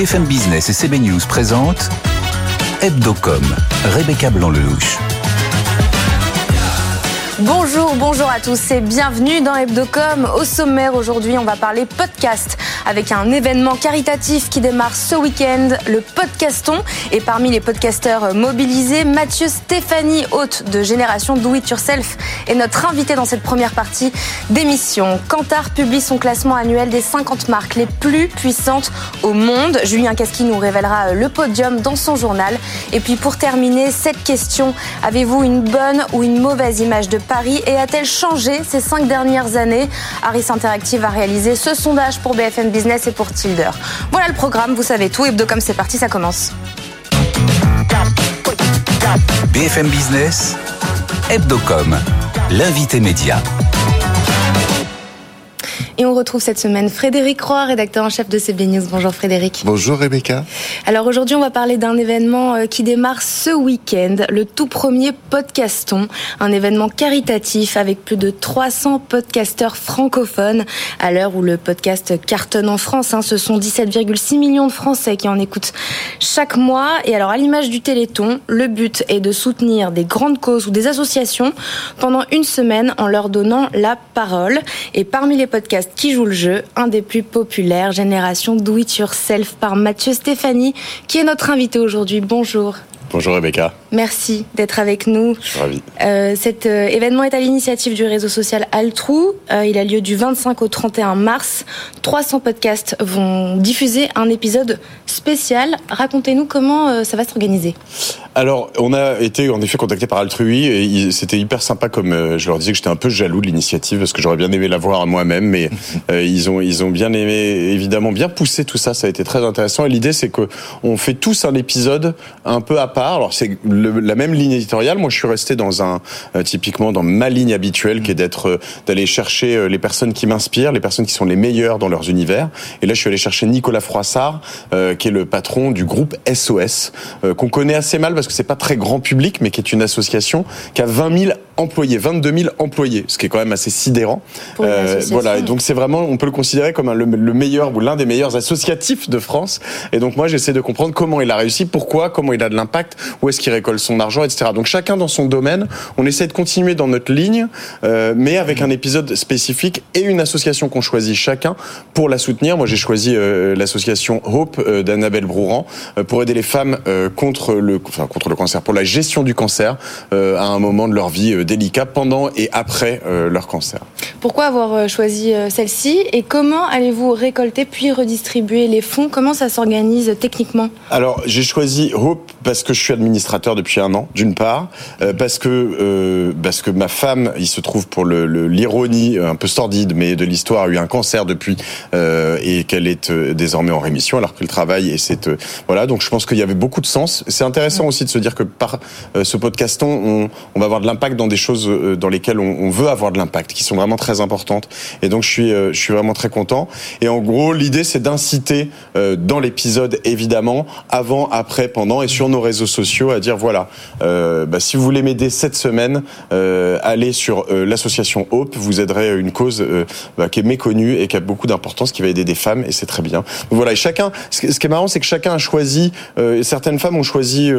BFM Business et CB News présentent Hebdocom, Rebecca Blanc-Lelouch. Bonjour, bonjour à tous et bienvenue dans Hebdocom. Au sommaire aujourd'hui, on va parler podcast avec un événement caritatif qui démarre ce week-end, le podcaston. Et parmi les podcasteurs mobilisés, Mathieu Stéphanie, hôte de Génération Do It Yourself, est notre invité dans cette première partie d'émission. Kantar publie son classement annuel des 50 marques les plus puissantes au monde. Julien Casqui nous révélera le podium dans son journal. Et puis pour terminer, cette question, avez-vous une bonne ou une mauvaise image de Paris et a-t-elle changé ces cinq dernières années? Harris Interactive a réalisé ce sondage pour BFM Business et pour Tilder. Voilà le programme, vous savez tout. Hebdocom, c'est parti, ça commence. BFM Business, Hebdocom, l'invité média. Et on retrouve cette semaine Frédéric Roy, rédacteur en chef de CB News. Bonjour Frédéric. Bonjour Rebecca. Alors aujourd'hui, on va parler d'un événement euh, qui démarre ce week-end, le tout premier Podcaston, un événement caritatif avec plus de 300 podcasteurs francophones à l'heure où le podcast cartonne en France. Hein. ce sont 17,6 millions de Français qui en écoutent chaque mois. Et alors à l'image du Téléthon, le but est de soutenir des grandes causes ou des associations pendant une semaine en leur donnant la parole. Et parmi les podcasts qui joue le jeu, un des plus populaires, Génération Do It Yourself par Mathieu Stéphanie, qui est notre invité aujourd'hui. Bonjour. Bonjour Rebecca. Merci d'être avec nous. Je suis ravi. Euh, cet euh, événement est à l'initiative du réseau social Altrou. Euh, il a lieu du 25 au 31 mars. 300 podcasts vont diffuser un épisode spécial. Racontez-nous comment euh, ça va s'organiser. Alors, on a été en effet contacté par Altrui et c'était hyper sympa comme je leur disais que j'étais un peu jaloux de l'initiative parce que j'aurais bien aimé la voir moi-même, mais ils ont ils ont bien aimé évidemment bien poussé tout ça. Ça a été très intéressant et l'idée c'est que on fait tous un épisode un peu à part. Alors c'est la même ligne éditoriale. Moi, je suis resté dans un euh, typiquement dans ma ligne habituelle qui est d'être euh, d'aller chercher euh, les personnes qui m'inspirent, les personnes qui sont les meilleures dans leurs univers. Et là, je suis allé chercher Nicolas Froissart, euh, qui est le patron du groupe SOS, euh, qu'on connaît assez mal parce que c'est pas très grand public, mais qui est une association qui a 20 000 employés, 22 000 employés, ce qui est quand même assez sidérant. Voilà, et donc c'est vraiment, on peut le considérer comme un- le, le meilleur ou l'un des meilleurs associatifs de France. Et donc moi, j'essaie de comprendre comment il a réussi, pourquoi, comment il a de l'impact, où est-ce qu'il récolte son argent, etc. Donc chacun dans son domaine, on essaie de continuer dans notre ligne, euh, mais avec un épisode spécifique et une association qu'on choisit chacun pour la soutenir. Moi, j'ai choisi euh, l'association Hope euh, d'Annabelle Brouran pour aider les femmes contre le, enfin, contre le cancer, pour la gestion du cancer à un moment de leur vie délicat, pendant et après leur cancer. Pourquoi avoir choisi celle-ci et comment allez-vous récolter puis redistribuer les fonds? Comment ça s'organise techniquement? Alors, j'ai choisi Hope parce que je suis administrateur depuis un an, d'une part, euh, parce que euh, parce que ma femme, il se trouve pour le le- l'ironie euh, un peu sordide, mais de l'histoire, a eu un cancer depuis et qu'elle est désormais en rémission, alors que le travail et c'est voilà. Donc, je pense qu'il y avait beaucoup de sens. C'est intéressant aussi de se dire que par ce podcaston, on, va avoir de l'impact dans des choses dans lesquelles on, on veut avoir de l'impact, qui sont vraiment très importantes. Et donc, je suis je suis vraiment très content. Et en gros, l'idée, c'est d'inciter dans l'épisode, évidemment, avant, après, pendant, et sur nos réseaux sociaux, à dire voilà, euh, bah, si vous voulez m'aider cette semaine, euh, allez sur euh, l'association Hope, vous aiderez une cause bah, qui est méconnue et qui a beaucoup d'importance, qui va aider des femmes, et c'est très bien. Donc voilà, et chacun, ce qui est marrant, c'est que chacun a choisi, certaines femmes ont choisi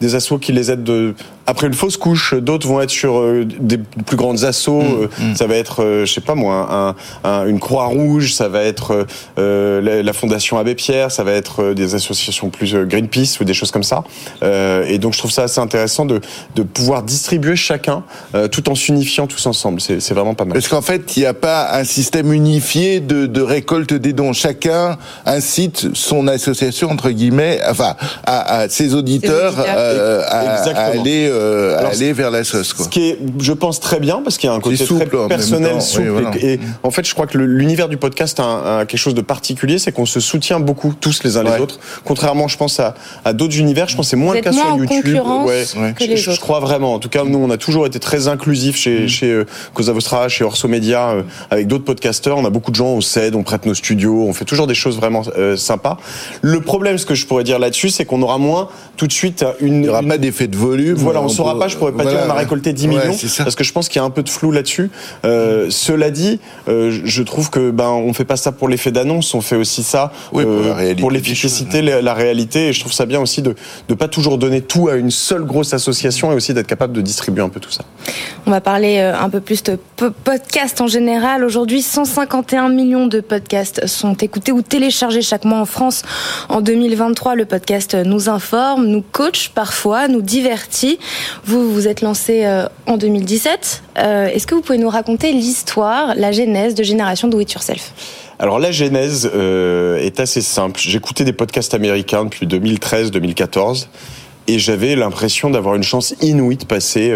des assos qui les aident de, après une fausse couche, d'autres vont être sur des plus grandes assos, euh, ça va être, je sais pas moi, un, un- une croix rouge, ça va être la, la fondation Abbé Pierre, ça va être des associations plus Greenpeace ou des choses comme ça. Euh, et donc je trouve ça assez intéressant de, de pouvoir distribuer chacun euh, tout en s'unifiant tous ensemble. C'est c'est vraiment pas mal. Parce qu'en fait, il n'y a pas un système unifié de, de récolte des dons. Chacun incite son association, entre guillemets, enfin, à, à ses auditeurs, euh, à, aller, euh, Alors, aller vers la sauce. Quoi. Ce qui est, je pense, très bien, parce qu'il y a un côté souple très personnel, temps, souple. oui, voilà. et, et en fait, je crois que le- l'univers du podcast a, un- a quelque chose de particulier, c'est qu'on se soutient beaucoup tous les uns les autres. Contrairement, je pense, à, à d'autres univers, je pense que c'est moins le cas sur en YouTube. concurrence Ouais. que Je- les je, je autres. crois vraiment. En tout cas, nous, on a toujours été très inclusifs chez, chez euh, Causa Vostra, chez Orso Media, euh, avec d'autres podcasteurs. On a beaucoup de gens, on s'aide, on prête nos studios, on fait toujours des choses vraiment euh, sympas. Le problème, ce que je pourrais dire là-dessus, c'est qu'on aura moins tout de suite une. Il n'y aura une- pas d'effet de volume. voilà, on peut- saura pas, je pourrais pas voilà, dire on a ouais. récolté 10 000 millions, parce que je pense qu'il y a un peu de flou là-dessus. Euh, cela dit, euh, je trouve que ben on fait pas ça pour l'effet d'annonce, on fait aussi ça Oui, pour euh, l'efficacité, la, la réalité. Et je trouve ça bien aussi de ne pas toujours donner tout à une seule grosse association et aussi d'être capable de distribuer un peu tout ça. On va parler euh, un peu plus de po- podcast en général. Aujourd'hui, 151 millions de podcasts sont écoutés ou téléchargés chaque mois en France. En 2023, le podcast nous informe, nous coach parfois, nous divertit. Vous vous êtes lancé euh, en 2017. Euh, Est-ce que vous pouvez nous raconter l'histoire, la genèse de Génération Do It Yourself? Alors la genèse euh, est assez simple. J'écoutais des podcasts américains depuis 2013-2014 et j'avais l'impression d'avoir une chance inouïe de passer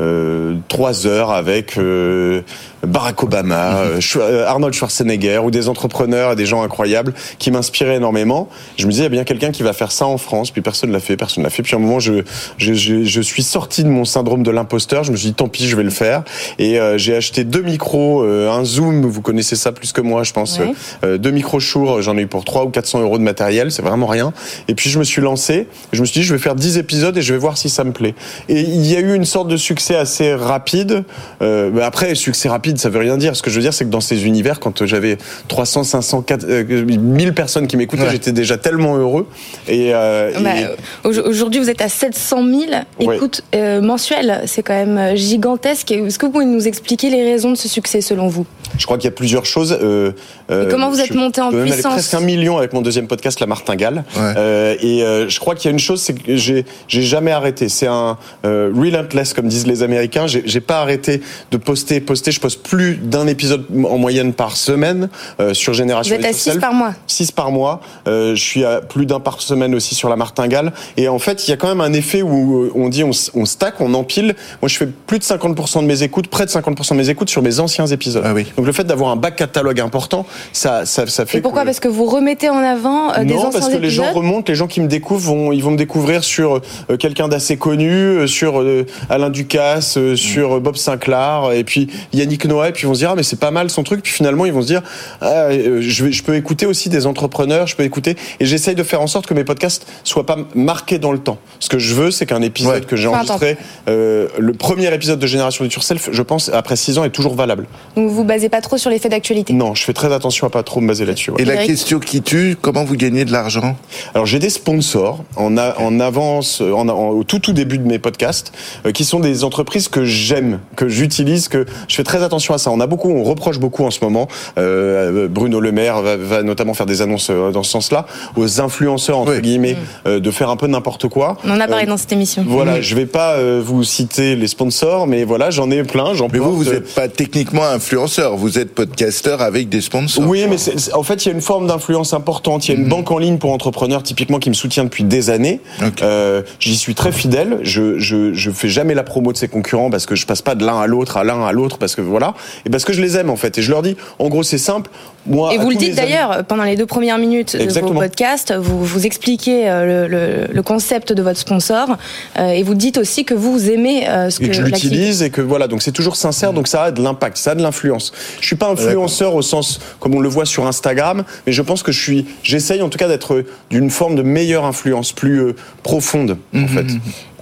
euh, trois heures avec euh, Barack Obama, euh, Arnold Schwarzenegger ou des entrepreneurs et des gens incroyables qui m'inspiraient énormément. Je me disais, il y a bien quelqu'un qui va faire ça en France, puis personne l'a fait, personne l'a fait. Puis à un moment, je, je, je, je suis sorti de mon syndrome de l'imposteur. Je me suis dit, tant pis, je vais le faire. Et j'ai acheté deux micros, un Zoom, vous connaissez ça plus que moi, je pense. Ouais. Deux micros Shure, j'en ai eu pour 3 ou 400 euros de matériel, c'est vraiment rien. Et puis je me suis lancé, je me suis dit je vais faire 10 épisodes et je vais voir si ça me plaît. Et il y a eu une sorte de succès assez rapide. Euh, mais après, succès rapide, ça veut rien dire. Ce que je veux dire, c'est que dans ces univers, quand j'avais 300, 500, 4, euh, 1000 personnes qui m'écoutaient, Ouais. j'étais déjà tellement heureux. Et, euh, Bah, et- Aujourd'hui, vous êtes à 700 000 Ouais. écoutes euh, mensuelles. C'est quand même euh, gigantesque. Est-ce que vous pouvez nous expliquer les raisons de ce succès selon vous? Je crois qu'il y a plusieurs choses. Euh, euh, Et comment vous êtes monté en peux même puissance presque un million avec mon deuxième podcast, La Martingale. Ouais. Euh, et euh, je crois qu'il y a une chose, c'est que j'ai j'ai jamais arrêté. C'est un euh, relentless, comme disent les Américains. J'ai j'ai pas arrêté de poster, poster. Je poste plus d'un épisode en moyenne par semaine euh, sur Vous Génération êtes à It 6 Yourself. par mois. 6 par mois. Euh, je suis à plus d'un par semaine aussi sur la martingale. Et en fait, il y a quand même un effet où on dit on, stack, on empile. Moi, je fais plus de 50% de mes écoutes, près de 50% de mes écoutes sur mes anciens épisodes. Ah oui. Donc le fait d'avoir un back catalogue important, ça, ça, ça fait. Et pourquoi que... Parce que vous remettez en avant euh, des non, anciens parce que les gens remontent, les gens qui me découvrent vont, ils vont me découvrir sur euh, quelqu'un d'assez connu, euh, sur euh, Alain Ducasse, euh, sur euh, Bob Sinclair, et puis Yannick Noah, et puis ils vont se dire ah mais c'est pas mal son truc, puis finalement ils vont se dire ah, euh, je, peux écouter aussi des entrepreneurs, je peux écouter, et j'essaye de faire en sorte que mes podcasts soient pas marqués dans le temps. Ce que je veux, c'est qu'un épisode Ouais. que j'ai enregistré, euh, le premier épisode de Génération du Yourself, je pense après six ans est toujours valable. Donc vous basez pas trop sur l'effet d'actualité. Non, je fais très attention à pas trop me baser là-dessus. ouais. Et la Eric question qui tue, comment vous gagnez de l'argent? Alors j'ai des sponsors en, a- en avance, euh, en, en- au tout tout début de mes podcasts, euh, qui sont des entreprises que j'aime, que j'utilise, que je fais très attention à ça. On a beaucoup, on reproche beaucoup en ce moment. euh, Bruno Le Maire va, va notamment faire des annonces dans ce sens-là aux influenceurs entre Oui. guillemets euh, de faire un peu n'importe quoi. On en a parlé Euh, dans cette émission. Voilà, je vais pas euh, vous citer les sponsors, mais voilà, j'en ai plein, j'en Mais vous, vous n'êtes pas techniquement influenceur, vous êtes podcasteur avec des sponsors. Oui, mais en fait, il y a une forme d'influence importante. Il y a une banque en ligne pour entrepreneurs, typiquement, qui me soutient depuis des années. Euh, J'y suis très fidèle. Je, je, je fais jamais la promo de ses concurrents parce que je passe pas de l'un à l'autre, à l'un à l'autre, parce que voilà, et parce que je les aime en fait. Et je leur dis, en gros, c'est simple. Moi, Et vous le dites amis- d'ailleurs pendant les deux premières minutes de Exactement. vos podcasts, vous, vous expliquez euh, le, le- le concept de votre sponsor euh, et vous dites aussi que vous aimez euh, ce que, et que je l'activité. l'utilise et que voilà donc c'est toujours sincère donc ça a de l'impact ça a de l'influence je suis pas influenceur au sens comme on le voit sur Instagram mais je pense que je suis j'essaye en tout cas d'être d'une forme de meilleure influence plus euh, profonde en fait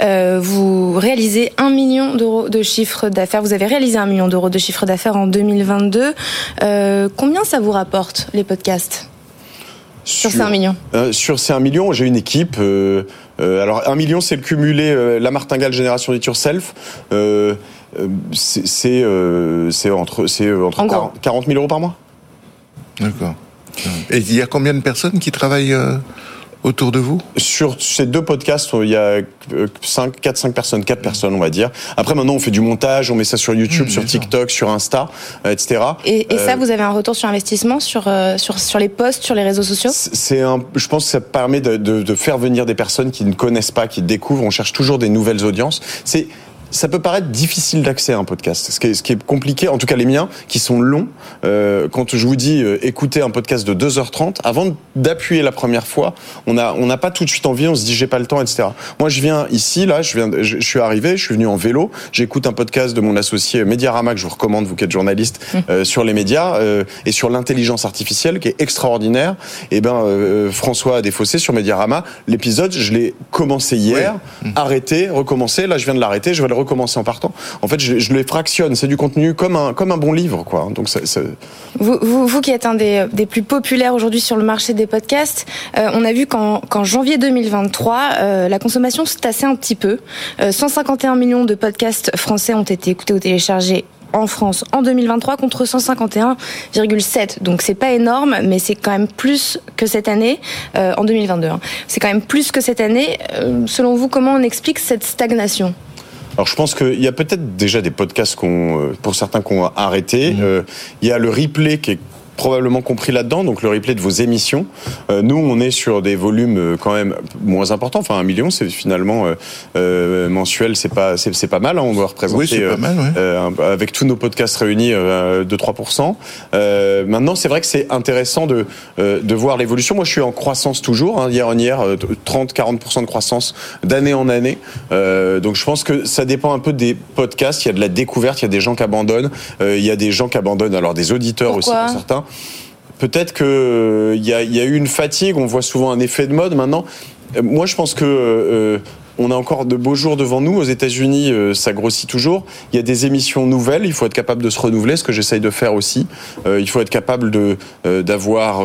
Euh, vous réalisez un million d'euros de chiffre d'affaires. Vous avez réalisé un million d'euros de chiffre d'affaires en 2022. Euh, combien ça vous rapporte les podcasts sur ces un million Euh, sur ces 1 million, j'ai une équipe. euh, euh, alors 1 million, c'est le cumulé euh, la martingale génération It Yourself. C'est euh, entre c'est entre En gros. 40 40 000 euros par mois. D'accord. Et il y a combien de personnes qui travaillent euh, autour de vous? Sur ces deux podcasts, il y a 5, 4, 5 personnes, 4 personnes, on va dire. Après, maintenant, on fait du montage, on met ça sur YouTube, sur TikTok, sur Insta, euh, etc. Et, et ça, Euh, vous avez un retour sur investissement sur, euh, sur, sur les posts, sur les réseaux sociaux? C'est un, je pense que ça permet de, de, de faire venir des personnes qui ne connaissent pas, qui découvrent. On cherche toujours des nouvelles audiences. C'est ça peut paraître difficile d'accès à un podcast. Ce qui, est, ce qui est compliqué, en tout cas les miens, qui sont longs. Euh, quand je vous dis euh, écoutez un podcast de 2h30, avant d'appuyer la première fois, on a on n'a pas tout de suite envie, on se dit j'ai pas le temps, etc. Moi je viens ici, là, je viens, je, je suis arrivé, je suis venu en vélo, j'écoute un podcast de mon associé Mediarama que je vous recommande, vous qui êtes journaliste, euh, sur les médias euh, et sur l'intelligence artificielle qui est extraordinaire. Et ben euh, François a défaussé sur Mediarama. L'épisode, je l'ai commencé hier, arrêté, recommencé. Là, je viens de l'arrêter, je vais le recommencer en partant. En fait, je, les fractionne. C'est du contenu comme un comme un bon livre, quoi. Donc, Vous, vous, qui êtes un des, des plus populaires aujourd'hui sur le marché des podcasts, euh, on a vu qu'en qu'en janvier 2023, euh, la consommation se tassait un petit peu. Euh, 151 millions de podcasts français ont été écoutés ou téléchargés en France en 2023 contre 151,7. Donc c'est pas énorme, mais c'est quand même plus que cette année euh, en 2022. hein. C'est quand même plus que cette année. Euh, selon vous, comment on explique cette stagnation? Alors je pense qu'il y a peut-être déjà des podcasts qu'on, euh, pour certains qu'on a arrêté. Euh, Il y a le replay qui est probablement compris là-dedans, donc le replay de vos émissions. Euh, nous, on est sur des volumes euh, quand même moins importants. Enfin, un million, c'est finalement euh, euh, mensuel, c'est pas, c'est, c'est pas mal. hein. on doit représenter Oui, c'est pas euh, mal, ouais. euh, un- avec tous nos podcasts réunis euh, de 3%. Euh, maintenant, c'est vrai que c'est intéressant de, euh, de voir l'évolution. Moi, je suis en croissance toujours, hein, on year, euh, 30-40% de croissance d'année en année. Euh, donc, je pense que ça dépend un peu des podcasts. Il y a de la découverte, il y a des gens qui abandonnent, euh, il y a des gens qui abandonnent, alors des auditeurs Pourquoi aussi pour certains. Peut-être que il y, a, eu une fatigue. On voit souvent un effet de mode. Maintenant, euh, moi, je pense que euh, on a encore de beaux jours devant nous. Aux États-Unis, euh, ça grossit toujours. Il y a des émissions nouvelles. Il faut être capable de se renouveler, ce que j'essaye de faire aussi. Il faut être capable d'avoir.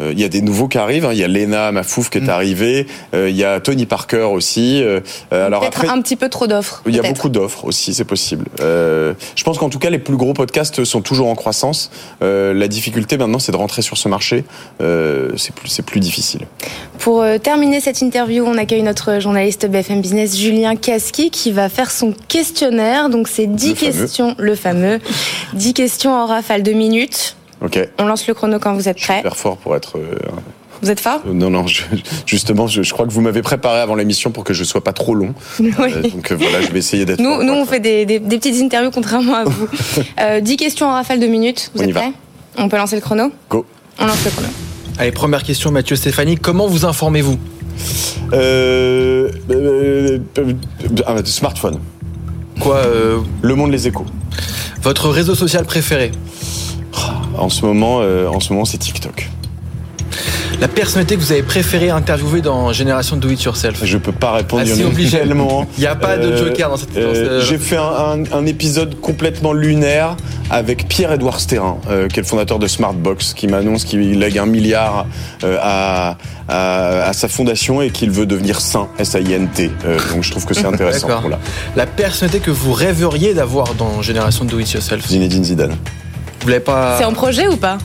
Euh, il y a des nouveaux qui arrivent. hein. Il y a Lena Mafouf qui est arrivée. Euh, il y a Tony Parker aussi. Euh, euh, alors Peut-être après, un petit peu trop d'offres. il y a beaucoup d'offres aussi, c'est possible. Euh, je pense qu'en tout cas, les plus gros podcasts sont toujours en croissance. Euh, la difficulté maintenant, c'est de rentrer sur ce marché. Euh, c'est plus, c'est plus difficile. Pour euh, terminer cette interview, on accueille notre journaliste BFM Business, Julien Kaski, qui va faire son questionnaire. Donc, c'est 10 Le fameux. questions, le fameux. 10 questions en rafale de minutes. Ok. On lance le chrono quand vous êtes prêts. Super fort pour être. euh, Vous êtes fort non, non. je- justement, je, je crois que vous m'avez préparé avant l'émission pour que je sois pas trop long. Oui. Euh, donc euh, voilà, je vais essayer d'être. Nous, fort nous, on fait des, des- des petites interviews contrairement à vous. Euh, 10 questions en rafale de minutes. Vous On y êtes va. prêts? On peut lancer le chrono? Go. On lance le chrono. Allez, première question, Mathieu Stéphanie. Comment vous informez-vous? Euh, euh, euh, un smartphone. Quoi euh, Le Monde, les Échos. Votre réseau social préféré? En ce moment, euh, en ce moment, c'est TikTok. La personnalité que vous avez préféré interviewer dans Génération Do It Yourself Je peux pas répondre. Ah, il. Il n'y a pas de Euh, joker dans cette euh, ce- J'ai fait un, un- un épisode complètement lunaire avec Pierre-Édouard Sterrin, euh, qui est le fondateur de Smartbox, qui m'annonce qu'il lègue un milliard euh, à, à, à sa fondation et qu'il veut devenir saint, S-A-I-N-T. Euh, donc je trouve que c'est intéressant. Voilà. La personnalité que vous rêveriez d'avoir dans Génération Do It Yourself Zinedine Zidane. Vous l'avez pas C'est en projet ou pas?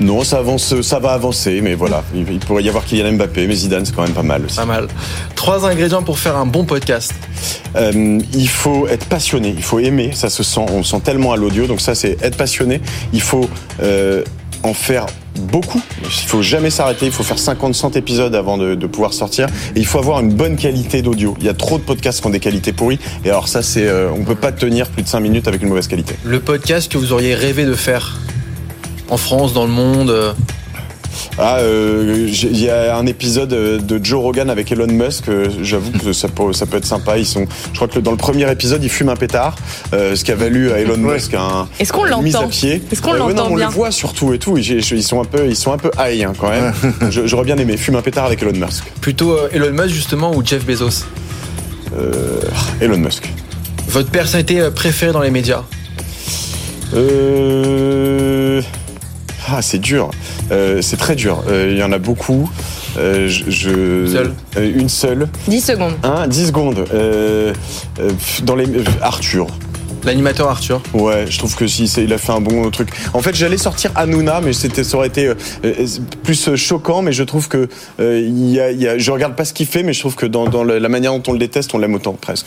Non, ça avance, ça va avancer, mais voilà. Il, pourrait y avoir Kylian Mbappé, mais Zidane, c'est quand même pas mal aussi. Pas mal. Trois ingrédients pour faire un bon podcast. Euh, il faut être passionné, il faut aimer, ça se sent, on le sent tellement à l'audio, donc ça c'est être passionné. Il faut euh, en faire beaucoup, il faut jamais s'arrêter, il faut faire 50-100 épisodes avant de, pouvoir sortir, et il faut avoir une bonne qualité d'audio. Il y a trop de podcasts qui ont des qualités pourries, et alors ça c'est, euh, on peut pas tenir plus de 5 minutes avec une mauvaise qualité. Le podcast que vous auriez rêvé de faire en France, dans le monde. Ah, euh, il y a un épisode euh, de Joe Rogan avec Elon Musk. euh, J'avoue que ça peut, ça peut être sympa. Ils sont, je crois que dans le premier épisode, ils fument un pétard, euh, ce qui a valu à Elon Ouais. Musk un, Est-ce qu'on une mise l'entend à pied. Est-ce qu'on Euh, ouais, l'entend non, on bien le voit surtout et tout. Ils sont un peu, ils sont un peu high hein, quand même. Je- J'aurais bien aimé fumer un pétard avec Elon Musk. plutôt euh, Elon Musk justement ou Jeff Bezos? Euh, Elon Musk. Votre personnalité préférée dans les médias? Euh... Ah, c'est dur. Euh, c'est très dur. Euh, Il y en a beaucoup. Euh, je, je- Seule Euh, Une seule. 10 secondes. Un, 10 secondes. Dans les Arthur. L'animateur Arthur. Ouais, je trouve que si c'est- il a fait un bon truc. En fait, j'allais sortir Hanouna, mais c'était ça aurait été euh, plus choquant. Mais je trouve que euh, il y a, il y a- je regarde pas ce qu'il fait, mais je trouve que dans, la manière dont on le déteste, on l'aime autant presque.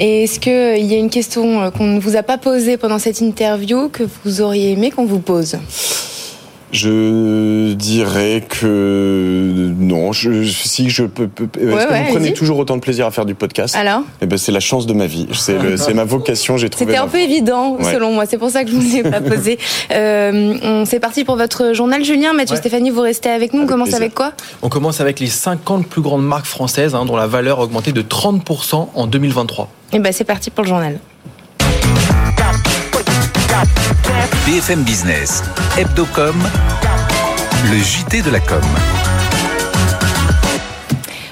Et est-ce qu'il y a une question qu'on ne vous a pas posée pendant cette interview que vous auriez aimé qu'on vous pose? Je dirais que non. Je, si je peux, peux- est-ce Ouais, que ouais, vous prenez toujours autant de plaisir à faire du podcast Alors Eh ben, c'est la chance de ma vie. C'est le- c'est ma vocation. J'ai trouvé. C'était un peu évident, Ouais. selon moi. C'est pour ça que je ne vous ai pas posé. Euh, on- c'est parti pour votre journal, Julien. Mathieu Ouais. Stéphanie, vous restez avec nous. On Avec commence plaisir. avec quoi? On commence avec les 50 plus grandes marques françaises hein, dont la valeur a augmenté de 30% en 2023. Eh ben, c'est parti pour le journal. BFM Business, Hebdocom, le JT de la com.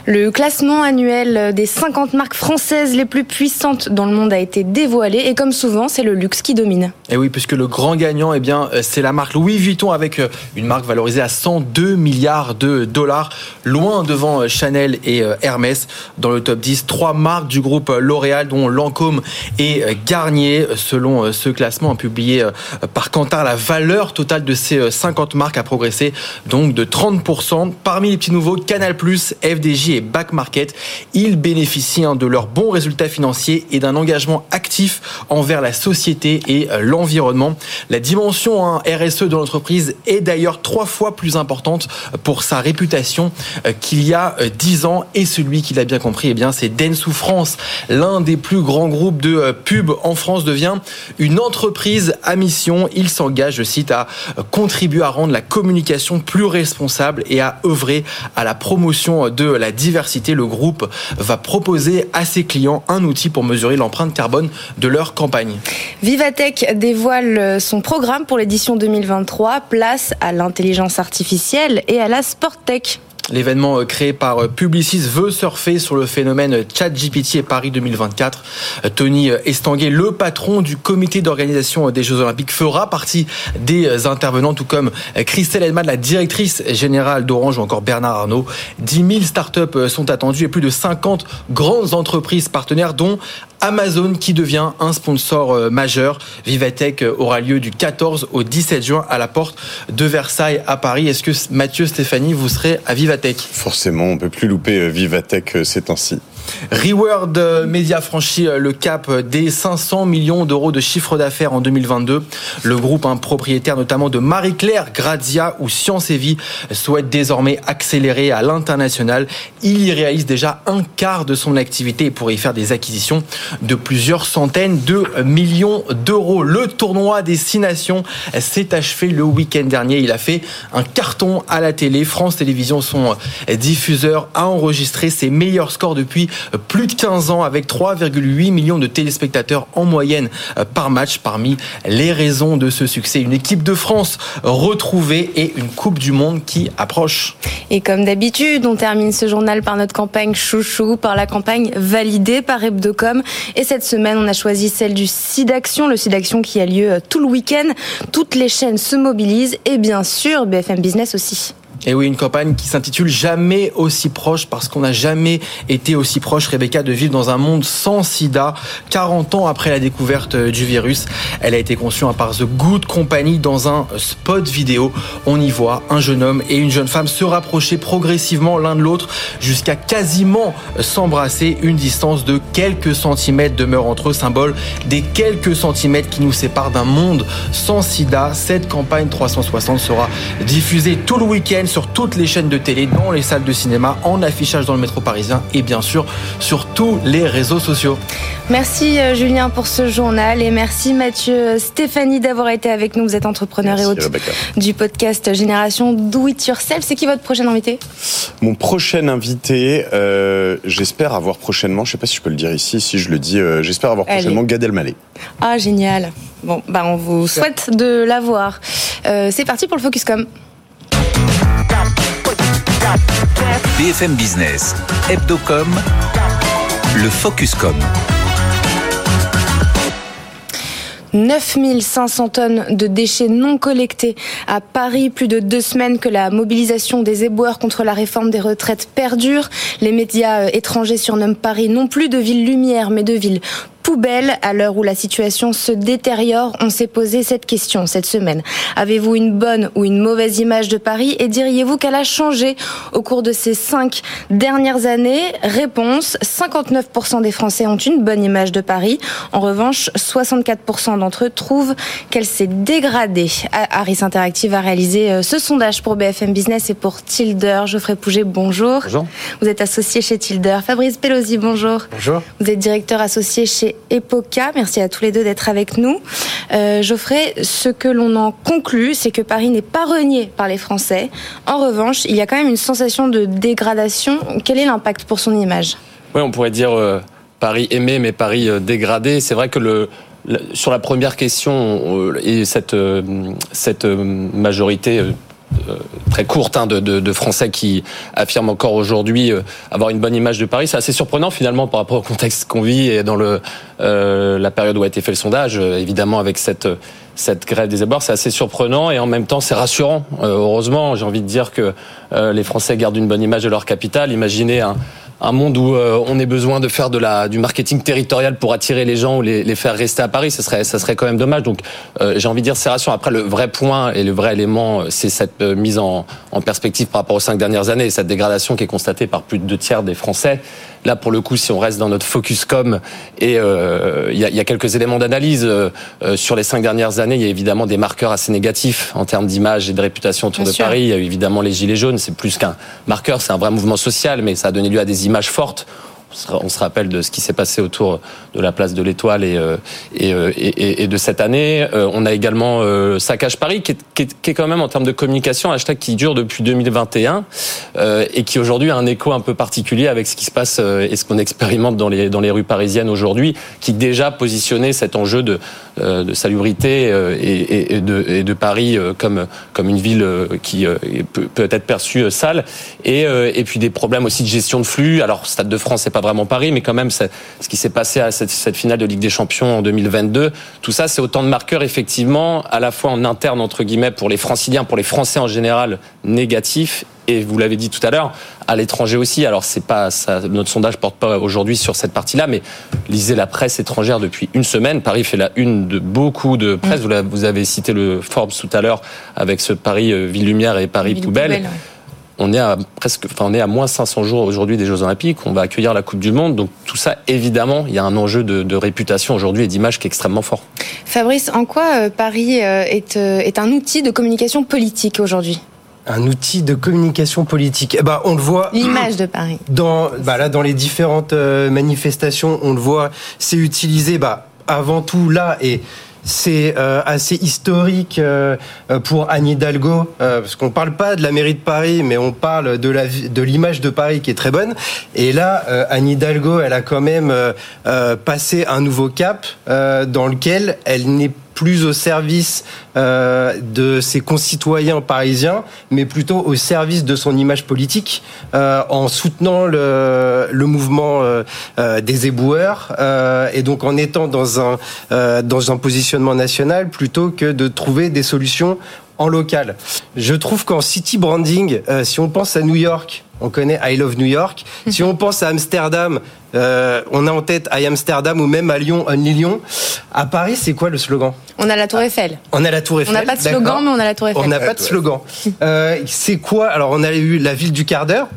Le classement annuel des 50 marques françaises les plus puissantes dans le monde a été dévoilé et comme souvent, c'est le luxe qui domine. Et oui, puisque le grand gagnant, eh bien, c'est la marque Louis Vuitton avec une marque valorisée à 102 milliards de dollars, loin devant Chanel et Hermès. Dans le top 10, trois marques du groupe L'Oréal, dont Lancôme et Garnier. Selon ce classement publié par Kantar, la valeur totale de ces 50 marques a progressé donc de 30%. Parmi les petits nouveaux, Canal+, FDJ et Back Market, ils bénéficient hein, de leurs bons résultats financiers et d'un engagement actif envers la société et l'environnement. La dimension hein, RSE de l'entreprise est d'ailleurs trois fois plus importante pour sa réputation euh, qu'il y a 10 euh, ans et celui qui l'a bien compris, eh bien, c'est Dentsu France, l'un des plus grands groupes de euh, pub en France devient une entreprise à mission. Il s'engage, je cite, à contribuer à rendre la communication plus responsable et à œuvrer à la promotion de la diversité. Le groupe va proposer à ses clients un outil pour mesurer l'empreinte carbone de leur campagne. Vivatech dévoile son programme pour l'édition 2023, place à l'intelligence artificielle et à la sport tech. L'événement euh, créé par euh, Publicis veut surfer sur le phénomène ChatGPT et Paris 2024. Euh, Tony Estanguet, le patron du comité d'organisation des Jeux Olympiques, fera partie des intervenants, tout comme Christelle Edman, la directrice générale d'Orange ou encore Bernard Arnault. 10 000 startups sont attendues et plus de 50 grandes entreprises partenaires, dont Amazon qui devient un sponsor majeur. Vivatech aura lieu du 14 au 17 juin à la porte de Versailles à Paris. Est-ce que Mathieu, Stéphanie, vous serez à Vivatech? Forcément, on peut plus louper euh, Vivatech ces temps-ci. Reward Media franchit le cap des 500 millions d'euros de chiffre d'affaires en 2022. Le groupe, un propriétaire notamment de Marie-Claire, Grazia ou Science et Vie, souhaite désormais accélérer à l'international. Il y réalise déjà un quart de son activité et pourrait y faire des acquisitions de plusieurs centaines de millions d'euros. Le tournoi des six nations s'est achevé le week-end dernier. Il a fait un carton à la télé. France Télévisions, son diffuseur, a enregistré ses meilleurs scores depuis plus de 15 ans avec 3,8 millions de téléspectateurs en moyenne par match. Parmi les raisons de ce succès, une équipe de France retrouvée et une Coupe du Monde qui approche. Et comme d'habitude, on termine ce journal par notre campagne chouchou, par la campagne validée par Hebdocom. Et cette semaine, on a choisi celle du SIDAction, le SIDAction qui a lieu euh, tout le week-end. Toutes les chaînes se mobilisent et bien sûr BFM Business aussi. Et oui, une campagne qui s'intitule Jamais aussi proche parce qu'on n'a jamais été aussi proche, Rebecca, de vivre dans un monde sans sida. 40 ans après la découverte euh, du virus, elle a été conçue par The Good Company dans un spot vidéo. On y voit un jeune homme et une jeune femme se rapprocher progressivement l'un de l'autre jusqu'à quasiment s'embrasser. Une distance de quelques centimètres demeure entre eux, symbole des quelques centimètres qui nous séparent d'un monde sans sida. Cette campagne 360 sera diffusée tout le week-end sur toutes les chaînes de télé, dans les salles de cinéma, en affichage dans le métro parisien et bien sûr sur tous les réseaux sociaux. Merci euh, Julien pour ce journal et merci Mathieu euh, Stéphanie d'avoir été avec nous. Vous êtes entrepreneur et hôte du podcast Génération Do It Yourself. C'est qui votre prochain invité? Mon prochain invité, euh, j'espère avoir prochainement, je ne sais pas si je peux le dire ici, si je le dis, j'espère avoir prochainement Gad Elmaleh. Ah génial. Bon, bah on vous souhaite de l'avoir. C'est parti pour le Focuscom. BFM Business, Hebdocom, le Focuscom. 9500 tonnes de déchets non collectés à Paris, plus de deux semaines que la mobilisation des éboueurs contre la réforme des retraites perdure. Les médias euh, étrangers surnomment Paris non plus de ville lumière, mais de ville poubelle à l'heure où la situation se détériore On s'est posé cette question cette semaine. Avez-vous une bonne ou une mauvaise image de Paris et diriez-vous qu'elle a changé au cours de ces cinq dernières années? Réponse 59% des Français ont une bonne image de Paris. En revanche, 64% d'entre eux trouvent qu'elle s'est dégradée. Harris Interactive a réalisé euh, ce sondage pour BFM Business et pour Tilder. Geoffrey Pouget, bonjour. Bonjour. Vous êtes associé chez Tilder. Fabrice Pelosi, bonjour. Bonjour. Vous êtes directeur associé chez Epoca. Merci à tous les deux d'être avec nous. Euh, Geoffrey, ce que l'on en conclut, c'est que Paris n'est pas renié par les Français. En revanche, il y a quand même une sensation de dégradation. Quel est l'impact pour son image? Oui, on pourrait dire euh, Paris aimé, mais Paris euh, dégradé. C'est vrai que le, sur la première question, et cette, cette majorité très courte hein, de, de, de, Français qui affirment encore aujourd'hui euh, avoir une bonne image de Paris. C'est assez surprenant finalement par rapport au contexte qu'on vit et dans le, euh, la période où a été fait le sondage, euh, évidemment avec cette cette grève des éboueurs, c'est assez surprenant et en même temps c'est rassurant. heureusement, j'ai envie de dire que les Français gardent une bonne image de leur capitale. Imaginez un, un monde où euh, on ait besoin de faire de la du marketing territorial pour attirer les gens ou les, les faire rester à Paris, ça serait ça serait quand même dommage. Donc euh, j'ai envie de dire c'est rassurant. Après le vrai point et le vrai élément, c'est cette euh, mise en, en, perspective par rapport aux cinq dernières années, cette dégradation qui est constatée par plus de deux tiers des Français. Là, pour le coup, si on reste dans notre focus com, et il euh, y, a, y, a, quelques éléments d'analyse euh, sur les cinq dernières années, il y a évidemment des marqueurs assez négatifs en termes d'image et de réputation autour Bien de sûr. Paris. Il y a eu évidemment les gilets jaunes, c'est plus qu'un marqueur, c'est un vrai mouvement social, mais ça a donné lieu à des images fortes on se rappelle de ce qui s'est passé autour de la place de l'Étoile et, euh, euh, et, de cette année. Euh, on a également Saccage Paris, qui est, quand même en termes de communication un hashtag qui dure depuis 2021 et qui aujourd'hui a un écho un peu particulier avec ce qui se passe et ce qu'on expérimente dans les, dans les rues parisiennes aujourd'hui, qui déjà positionnait cet enjeu de, de salubrité et, de, et de Paris comme, comme une ville qui peut, peut être perçue sale et, et puis des problèmes aussi de gestion de flux. Alors Stade de France, c'est pas vraiment Paris, mais quand même ce qui s'est passé à cette, cette, finale de Ligue des Champions en 2022, tout ça, c'est autant de marqueurs effectivement, à la fois en interne entre guillemets pour les Franciliens, pour les Français en général, négatifs. Et vous l'avez dit tout à l'heure, à l'étranger aussi. Alors c'est pas ça, notre sondage porte pas aujourd'hui sur cette partie-là, mais lisez la presse étrangère depuis une semaine. Paris fait la une de beaucoup de presse. Mmh. Vous, avez cité le Forbes tout à l'heure avec ce Paris euh, ville lumière et Paris ville poubelle. poubelle ouais on est à presque, enfin on est à moins 500 jours aujourd'hui des Jeux Olympiques. On va accueillir la Coupe du Monde, donc tout ça, évidemment, il y a un enjeu de, de réputation aujourd'hui et d'image qui est extrêmement fort. Fabrice, en quoi euh, Paris est, euh, est un outil de communication politique aujourd'hui? Un outil de communication politique. Eh ben, on le voit. L'image de Paris. Dans, bah là, dans les différentes manifestations, on le voit. C'est utilisé, bah, avant tout là et c'est euh, assez historique euh, pour Anne Hidalgo, euh, parce qu'on parle pas de la mairie de Paris, mais on parle de la de l'image de Paris qui est très bonne. Et là, euh, Anne Hidalgo, elle a quand même euh, passé un nouveau cap dans lequel elle n'est plus au service euh, de ses concitoyens parisiens, mais plutôt au service de son image politique, euh, en soutenant le, le mouvement euh, euh des éboueurs euh, et donc en étant dans un euh, dans un positionnement national plutôt que de trouver des solutions en local. Je trouve qu'en city branding, si on pense à New York, on connaît I Love New York. Si on pense à Amsterdam, euh, on a en tête I Amsterdam ou même à Lyon, Only Lyon. À Paris, c'est quoi le slogan? On a la Tour Eiffel. On a la Tour Eiffel. On n'a pas de slogan, mais on a la Tour Eiffel. On n'a pas de slogan. Euh, c'est quoi? Alors, on a eu la ville du quart d'heure.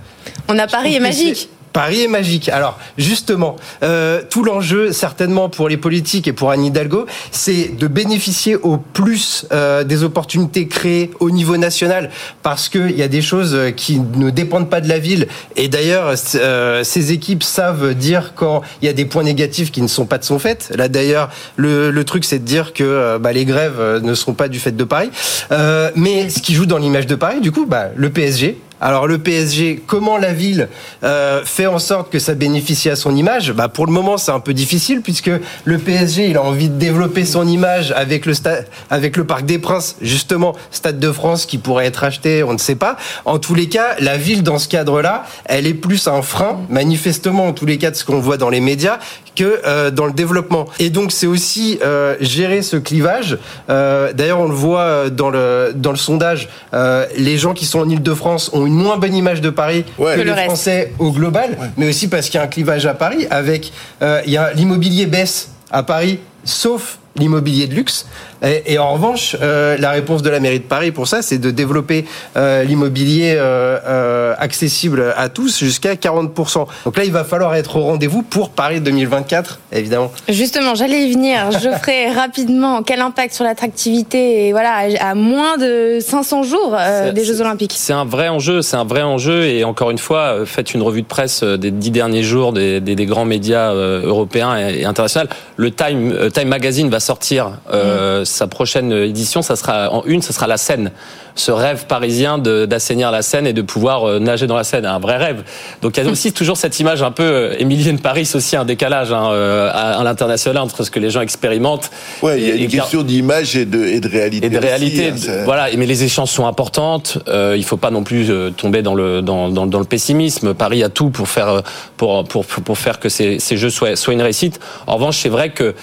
On a Paris est magique. Paris est magique. Alors justement, euh, tout l'enjeu certainement pour les politiques et pour Anne Hidalgo, c'est de bénéficier au plus euh, des opportunités créées au niveau national, parce qu'il y a des choses qui ne dépendent pas de la ville. Et d'ailleurs, euh, ces équipes savent dire quand il y a des points négatifs qui ne sont pas de son fait. Là d'ailleurs, le, le, truc c'est de dire que euh, bah, les grèves ne sont pas du fait de Paris. Euh, mais ce qui joue dans l'image de Paris, du coup, bah, le PSG, alors le PSG, comment la ville euh, fait en sorte que ça bénéficie à son image? Bah, Pour le moment, c'est un peu difficile puisque le PSG, il a envie de développer son image avec le, stade, avec le Parc des Princes, justement, Stade de France qui pourrait être acheté, on ne sait pas. En tous les cas, la ville, dans ce cadre-là, elle est plus un frein, manifestement, en tous les cas, de ce qu'on voit dans les médias, que euh, dans le développement. Et donc, c'est aussi euh, gérer ce clivage. Euh, D'ailleurs, on le voit dans le, dans le sondage, euh, les gens qui sont en Ile-de-France ont une moins bonne image de Paris ouais. que, que les Français au global, ouais. mais aussi parce qu'il y a un clivage à Paris avec euh, il y a l'immobilier baisse à Paris, sauf l'immobilier de luxe. Et, et, en revanche, euh, la réponse de la mairie de Paris pour ça, c'est de développer euh, l'immobilier euh, euh accessible à tous jusqu'à 40%. Donc là, il va falloir être au rendez-vous pour Paris 2024, évidemment. Justement, j'allais y venir. Je ferai rapidement quel impact sur l'attractivité et voilà à moins de 500 jours euh, des Jeux Olympiques? C'est un vrai enjeu, c'est un vrai enjeu et encore une fois, faites une revue de presse des dix derniers jours des, des, des grands médias européens et, et internationaux. Le Time, Time Magazine va sortir euh, sa prochaine édition, ça sera en une, ça sera la Seine. Ce rêve parisien d'assainir la Seine et de pouvoir euh, nager dans la Seine, un vrai rêve. Donc il y a aussi toujours cette image un peu euh, Emilienne Paris, aussi un décalage hein, à, à l'international entre ce que les gens expérimentent. Ouais, il y a une question d'image et de, et de réalité. et de aussi, réalité. hein, voilà, mais les échanges sont importantes. Euh, il faut pas non plus tomber dans le dans, dans, dans le pessimisme. Paris a tout pour faire pour pour pour faire que ces, ces jeux soient soient une réussite. En revanche, c'est vrai que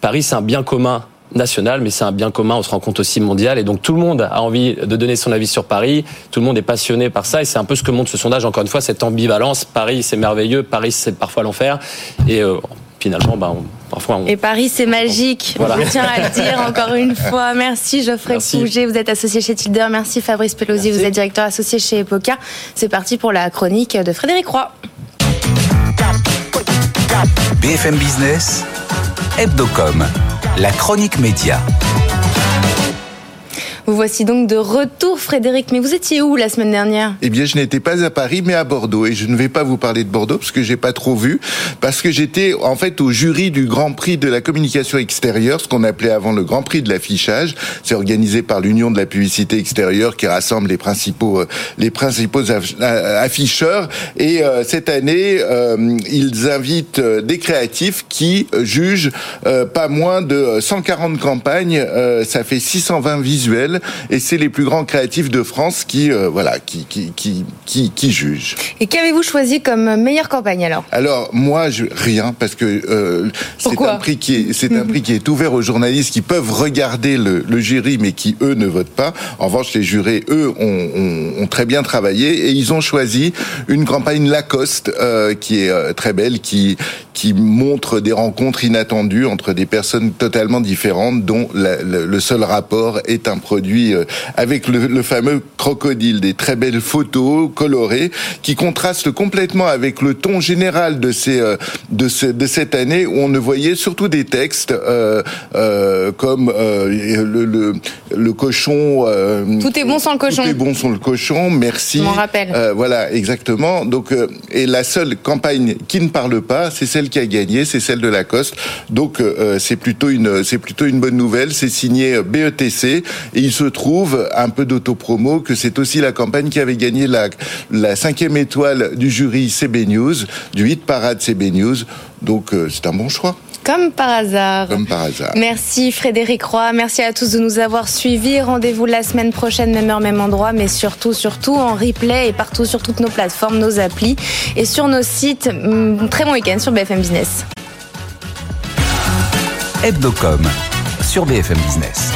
Paris c'est un bien commun national, mais c'est un bien commun, on se rend compte aussi mondial, et donc tout le monde a envie de donner son avis sur Paris, tout le monde est passionné par ça, et c'est un peu ce que montre ce sondage, encore une fois, cette ambivalence, Paris c'est merveilleux, Paris c'est parfois l'enfer, et euh, finalement, bah, on- parfois on... Et Paris, c'est magique. Voilà. Je tiens à le dire encore une fois. Merci Geoffrey. Pouget, vous êtes associé chez Tilder. Merci Fabrice Pelosi, vous êtes directeur associé chez Epoca. C'est parti pour la chronique de Frédéric Roy. BFM Business, Hebdocom, la chronique média. Vous voici donc de retour Frédéric, mais vous étiez où la semaine dernière? Eh bien, je n'étais pas à Paris, mais à Bordeaux. Et je ne vais pas vous parler de Bordeaux parce que j'ai pas trop vu, parce que j'étais en fait au jury du Grand Prix de la communication extérieure, ce qu'on appelait avant le Grand Prix de l'affichage. C'est organisé par l'Union de la publicité extérieure qui rassemble les principaux euh, les principaux euh, afficheurs. Et euh, cette année, ils invitent des créatifs qui jugent pas moins de 140 campagnes. Ça fait 620 visuels, et c'est les plus grands créatifs de France qui euh, voilà qui qui qui qui, qui jugent. Et qu'avez-vous choisi comme meilleure campagne alors? Alors moi, je, rien parce que euh, c'est un prix qui est c'est un prix qui est ouvert aux journalistes qui peuvent regarder le, le jury, mais qui eux ne votent pas. En revanche, les jurés eux ont, ont, ont très bien travaillé et ils ont choisi une campagne Lacoste euh, qui est très belle, qui qui montre des rencontres inattendues entre des personnes totalement différentes, dont la- le, le seul rapport est un produit euh, avec le, le fameux crocodile, des très belles photos colorées qui contrastent complètement avec le ton général de ces euh, de, ce, de cette année où on ne voyait surtout des textes euh, euh, comme euh, le, le, le cochon. Tout est bon sans le cochon. Tout est bon sans le cochon. Merci. Je m'en rappelle. Voilà, exactement. Donc, et la seule campagne qui ne parle pas, c'est celle qui a gagné, c'est celle de Lacoste. Donc, c'est plutôt une, c'est plutôt une bonne nouvelle. C'est signé BETC et il se trouve un peu d'autopromo que c'est aussi la campagne qui avait gagné la, la cinquième étoile du jury CB News, du hit parade CB News. Donc, euh, c'est un bon choix, Comme par hasard. comme par hasard. Merci Frédéric Roy, merci à tous de nous avoir suivis. Rendez-vous la semaine prochaine, même heure, même endroit, mais surtout, surtout en replay et partout sur toutes nos plateformes, nos applis et sur nos sites. Hum, Très bon week-end sur BFM Business. Hebdocom sur BFM Business.